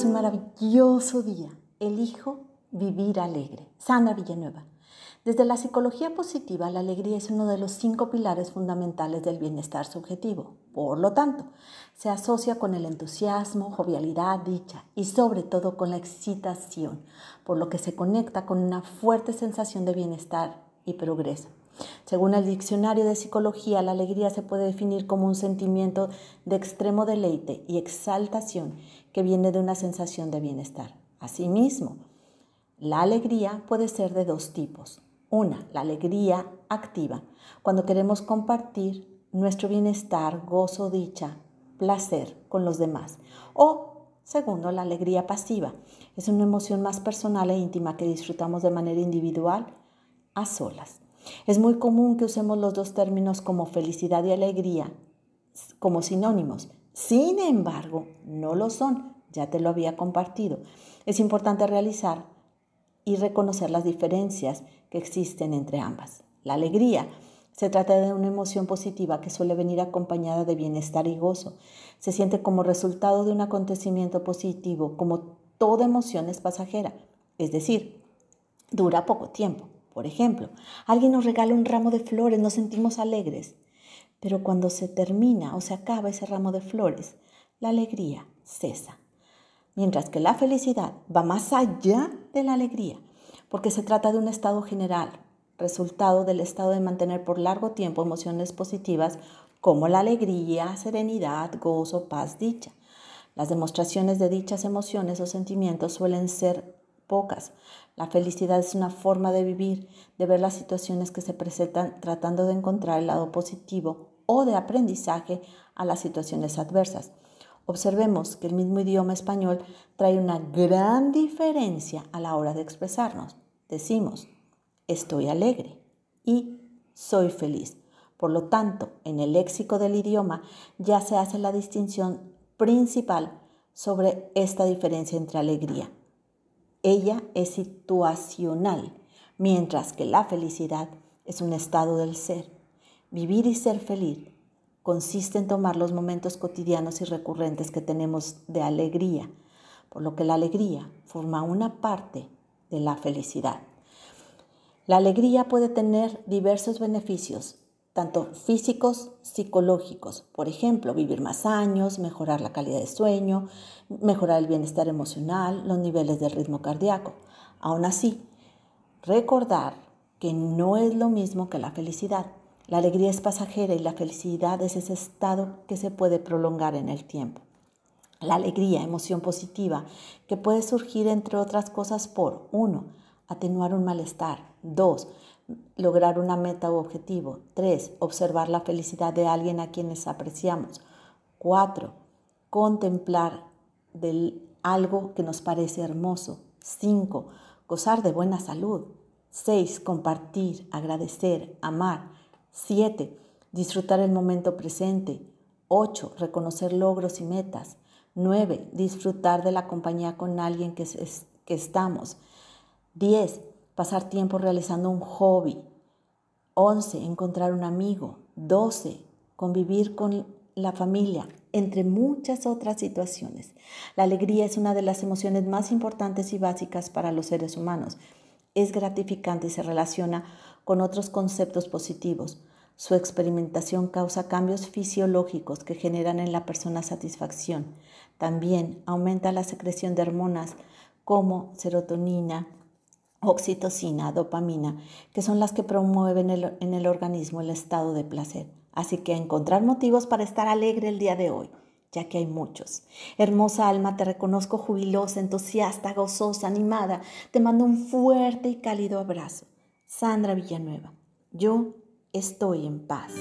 es un maravilloso día. Elijo vivir alegre. Sandra Villanueva. Desde la psicología positiva, la alegría es uno de los cinco pilares fundamentales del bienestar subjetivo. Por lo tanto, se asocia con el entusiasmo, jovialidad, dicha y sobre todo con la excitación, por lo que se conecta con una fuerte sensación de bienestar y progreso. Según el diccionario de psicología, la alegría se puede definir como un sentimiento de extremo deleite y exaltación que viene de una sensación de bienestar. Asimismo, la alegría puede ser de dos tipos. Una, la alegría activa, cuando queremos compartir nuestro bienestar, gozo, dicha, placer con los demás. O, segundo, la alegría pasiva. Es una emoción más personal e íntima que disfrutamos de manera individual a solas. Es muy común que usemos los dos términos como felicidad y alegría como sinónimos. Sin embargo, no lo son, ya te lo había compartido. Es importante realizar y reconocer las diferencias que existen entre ambas. La alegría se trata de una emoción positiva que suele venir acompañada de bienestar y gozo. Se siente como resultado de un acontecimiento positivo, como toda emoción es pasajera, es decir, dura poco tiempo. Por ejemplo, alguien nos regala un ramo de flores, nos sentimos alegres, pero cuando se termina o se acaba ese ramo de flores, la alegría cesa. Mientras que la felicidad va más allá de la alegría, porque se trata de un estado general, resultado del estado de mantener por largo tiempo emociones positivas como la alegría, serenidad, gozo, paz, dicha. Las demostraciones de dichas emociones o sentimientos suelen ser pocas. La felicidad es una forma de vivir, de ver las situaciones que se presentan tratando de encontrar el lado positivo o de aprendizaje a las situaciones adversas. Observemos que el mismo idioma español trae una gran diferencia a la hora de expresarnos. Decimos, estoy alegre y soy feliz. Por lo tanto, en el léxico del idioma ya se hace la distinción principal sobre esta diferencia entre alegría ella es situacional, mientras que la felicidad es un estado del ser. Vivir y ser feliz consiste en tomar los momentos cotidianos y recurrentes que tenemos de alegría, por lo que la alegría forma una parte de la felicidad. La alegría puede tener diversos beneficios, tanto físicos, psicológicos. Por ejemplo, vivir más años, mejorar la calidad de sueño, mejorar el bienestar emocional, los niveles de ritmo cardíaco. Aún así, recordar que no es lo mismo que la felicidad. La alegría es pasajera y la felicidad es ese estado que se puede prolongar en el tiempo. La alegría, emoción positiva, que puede surgir entre otras cosas por, uno, atenuar un malestar, dos, lograr una meta u objetivo. 3. Observar la felicidad de alguien a quienes apreciamos. 4. Contemplar del algo que nos parece hermoso. 5. Gozar de buena salud. 6. Compartir, agradecer, amar. 7. Disfrutar el momento presente. 8. Reconocer logros y metas. 9. Disfrutar de la compañía con alguien que, que estamos. 10 pasar tiempo realizando un hobby. 11. Encontrar un amigo. 12. Convivir con la familia, entre muchas otras situaciones. La alegría es una de las emociones más importantes y básicas para los seres humanos. Es gratificante y se relaciona con otros conceptos positivos. Su experimentación causa cambios fisiológicos que generan en la persona satisfacción. También aumenta la secreción de hormonas como serotonina, oxitocina, dopamina, que son las que promueven en el organismo el estado de placer. Así que encontrar motivos para estar alegre el día de hoy, ya que hay muchos. Hermosa alma, te reconozco jubilosa, entusiasta, gozosa, animada. Te mando un fuerte y cálido abrazo. Sandra Villanueva, yo estoy en paz.